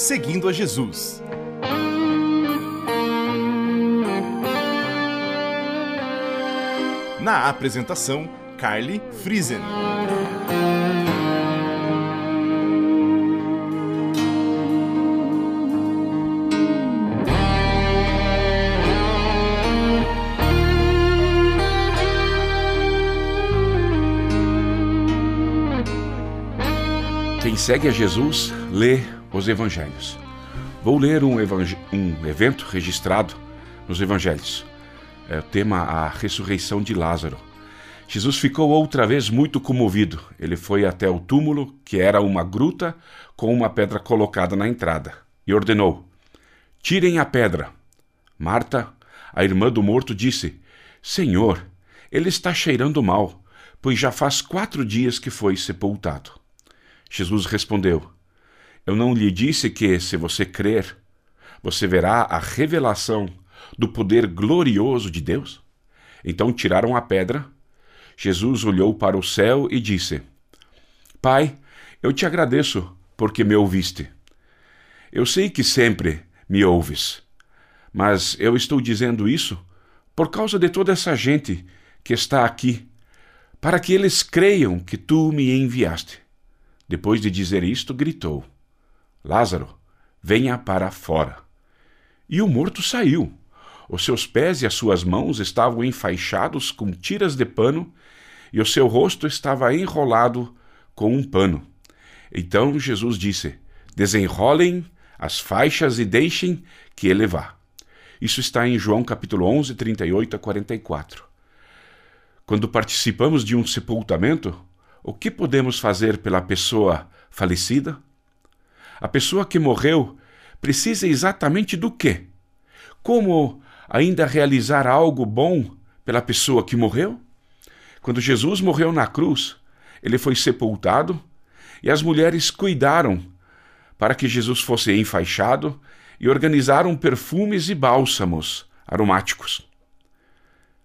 Seguindo a Jesus. Na apresentação, Carly Friesen. Quem segue a Jesus lê os evangelhos. Vou ler um, evang... um evento registrado nos evangelhos. É o tema a ressurreição de Lázaro. Jesus ficou outra vez muito comovido. Ele foi até o túmulo, que era uma gruta com uma pedra colocada na entrada, e ordenou: Tirem a pedra. Marta, a irmã do morto, disse: Senhor, ele está cheirando mal, pois já faz quatro dias que foi sepultado. Jesus respondeu: Eu não lhe disse que, se você crer, você verá a revelação do poder glorioso de Deus? Então tiraram a pedra. Jesus olhou para o céu e disse: Pai, eu te agradeço porque me ouviste. Eu sei que sempre me ouves, mas eu estou dizendo isso por causa de toda essa gente que está aqui, para que eles creiam que tu me enviaste. Depois de dizer isto, gritou: Lázaro, venha para fora. E o morto saiu. Os seus pés e as suas mãos estavam enfaixados com tiras de pano, e o seu rosto estava enrolado com um pano. Então Jesus disse: Desenrolem as faixas e deixem que ele vá. Isso está em João capítulo 11, 38 a 44. Quando participamos de um sepultamento, o que podemos fazer pela pessoa falecida? A pessoa que morreu precisa exatamente do quê? Como ainda realizar algo bom pela pessoa que morreu? Quando Jesus morreu na cruz, ele foi sepultado e as mulheres cuidaram para que Jesus fosse enfaixado e organizaram perfumes e bálsamos aromáticos.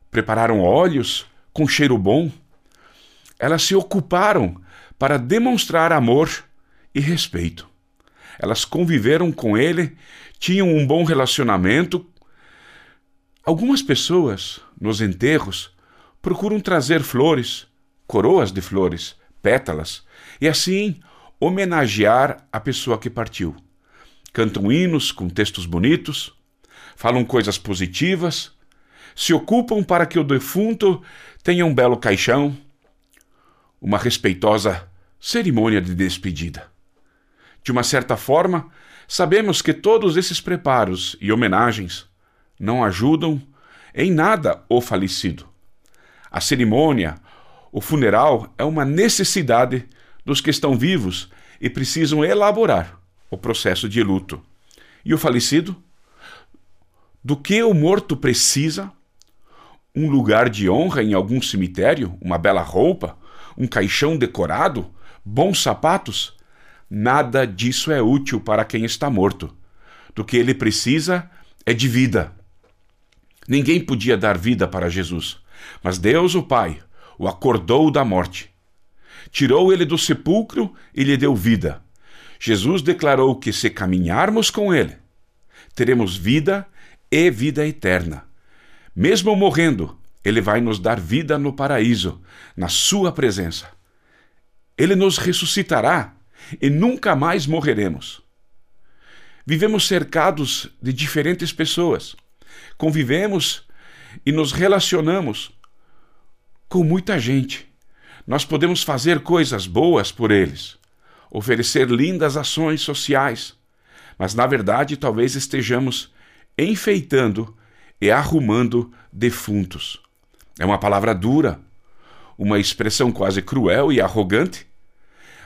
Prepararam óleos com cheiro bom elas se ocuparam para demonstrar amor e respeito. Elas conviveram com ele, tinham um bom relacionamento. Algumas pessoas, nos enterros, procuram trazer flores, coroas de flores, pétalas, e assim homenagear a pessoa que partiu. Cantam hinos com textos bonitos, falam coisas positivas, se ocupam para que o defunto tenha um belo caixão, uma respeitosa cerimônia de despedida. De uma certa forma, sabemos que todos esses preparos e homenagens não ajudam em nada o falecido. A cerimônia, o funeral é uma necessidade dos que estão vivos e precisam elaborar o processo de luto. E o falecido? Do que o morto precisa? Um lugar de honra em algum cemitério? Uma bela roupa? um caixão decorado, bons sapatos, nada disso é útil para quem está morto. Do que ele precisa é de vida. Ninguém podia dar vida para Jesus, mas Deus, o Pai, o acordou da morte. Tirou ele do sepulcro e lhe deu vida. Jesus declarou que se caminharmos com ele, teremos vida e vida eterna. Mesmo morrendo, ele vai nos dar vida no paraíso, na Sua presença. Ele nos ressuscitará e nunca mais morreremos. Vivemos cercados de diferentes pessoas, convivemos e nos relacionamos com muita gente. Nós podemos fazer coisas boas por eles, oferecer lindas ações sociais, mas na verdade talvez estejamos enfeitando e arrumando defuntos. É uma palavra dura, uma expressão quase cruel e arrogante,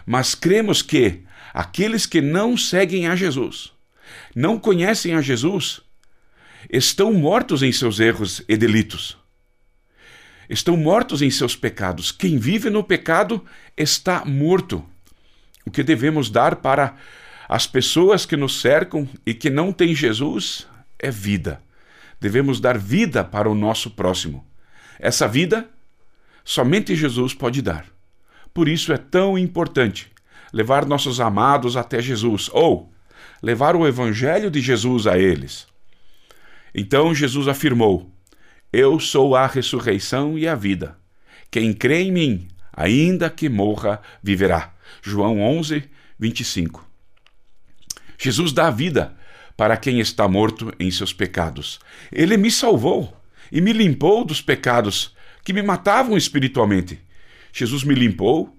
mas cremos que aqueles que não seguem a Jesus, não conhecem a Jesus, estão mortos em seus erros e delitos. Estão mortos em seus pecados. Quem vive no pecado está morto. O que devemos dar para as pessoas que nos cercam e que não têm Jesus é vida. Devemos dar vida para o nosso próximo. Essa vida somente Jesus pode dar. Por isso é tão importante levar nossos amados até Jesus ou levar o evangelho de Jesus a eles. Então Jesus afirmou: Eu sou a ressurreição e a vida. Quem crê em mim, ainda que morra, viverá. João 11, 25. Jesus dá vida para quem está morto em seus pecados. Ele me salvou e me limpou dos pecados que me matavam espiritualmente. Jesus me limpou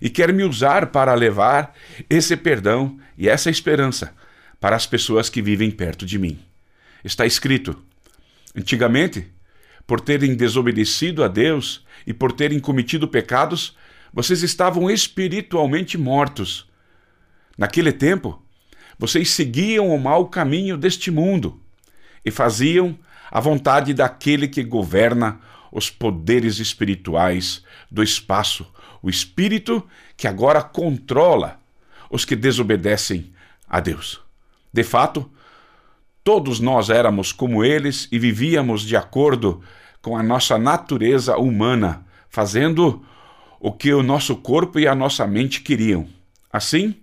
e quer me usar para levar esse perdão e essa esperança para as pessoas que vivem perto de mim. Está escrito: antigamente, por terem desobedecido a Deus e por terem cometido pecados, vocês estavam espiritualmente mortos. Naquele tempo, vocês seguiam o mau caminho deste mundo e faziam a vontade daquele que governa os poderes espirituais do espaço, o espírito que agora controla os que desobedecem a Deus. De fato, todos nós éramos como eles e vivíamos de acordo com a nossa natureza humana, fazendo o que o nosso corpo e a nossa mente queriam. Assim,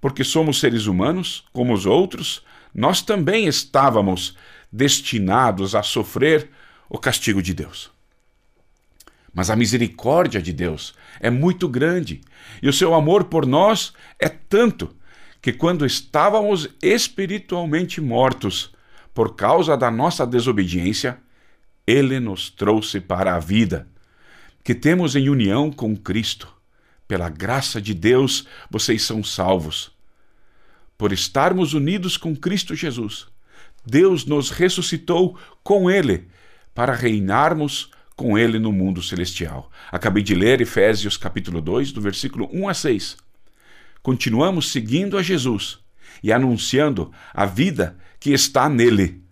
porque somos seres humanos, como os outros, nós também estávamos destinados a sofrer o castigo de Deus. Mas a misericórdia de Deus é muito grande e o seu amor por nós é tanto que, quando estávamos espiritualmente mortos por causa da nossa desobediência, Ele nos trouxe para a vida, que temos em união com Cristo. Pela graça de Deus, vocês são salvos. Por estarmos unidos com Cristo Jesus, Deus nos ressuscitou com Ele para reinarmos com ele no mundo celestial. Acabei de ler Efésios capítulo 2, do versículo 1 a 6. Continuamos seguindo a Jesus e anunciando a vida que está nele.